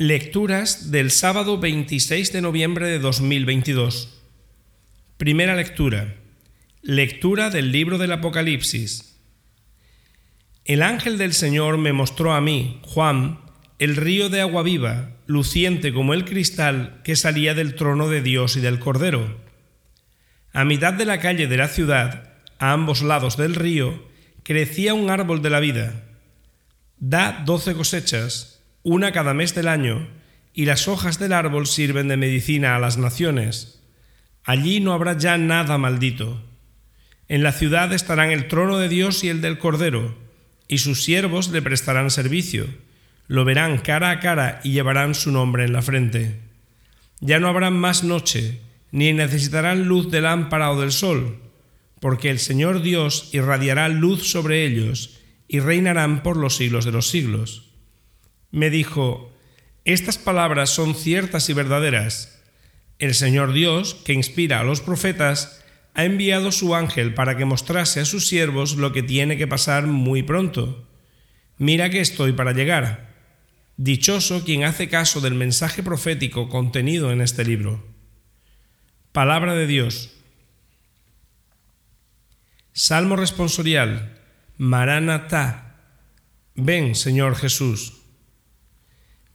Lecturas del sábado 26 de noviembre de 2022. Primera lectura. Lectura del libro del Apocalipsis. El ángel del Señor me mostró a mí, Juan, el río de agua viva, luciente como el cristal que salía del trono de Dios y del Cordero. A mitad de la calle de la ciudad, a ambos lados del río, crecía un árbol de la vida. Da doce cosechas una cada mes del año, y las hojas del árbol sirven de medicina a las naciones. Allí no habrá ya nada maldito. En la ciudad estarán el trono de Dios y el del Cordero, y sus siervos le prestarán servicio. Lo verán cara a cara y llevarán su nombre en la frente. Ya no habrá más noche, ni necesitarán luz de lámpara o del sol, porque el Señor Dios irradiará luz sobre ellos, y reinarán por los siglos de los siglos me dijo, estas palabras son ciertas y verdaderas. El Señor Dios, que inspira a los profetas, ha enviado su ángel para que mostrase a sus siervos lo que tiene que pasar muy pronto. Mira que estoy para llegar. Dichoso quien hace caso del mensaje profético contenido en este libro. Palabra de Dios. Salmo responsorial. Maranatá. Ven, Señor Jesús.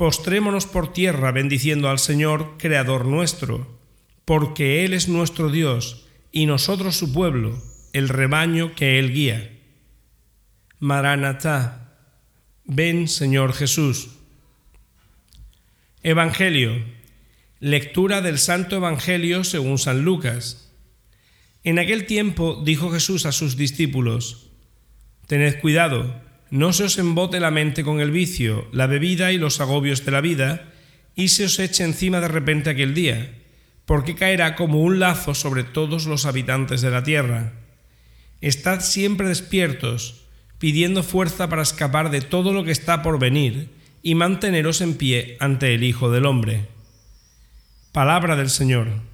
postrémonos por tierra bendiciendo al Señor, Creador nuestro, porque Él es nuestro Dios y nosotros su pueblo, el rebaño que Él guía. Maranatá, ven Señor Jesús. Evangelio. Lectura del Santo Evangelio según San Lucas. En aquel tiempo dijo Jesús a sus discípulos, Tened cuidado no se os embote la mente con el vicio, la bebida y los agobios de la vida, y se os eche encima de repente aquel día, porque caerá como un lazo sobre todos los habitantes de la tierra. Estad siempre despiertos, pidiendo fuerza para escapar de todo lo que está por venir, y manteneros en pie ante el Hijo del Hombre. Palabra del Señor.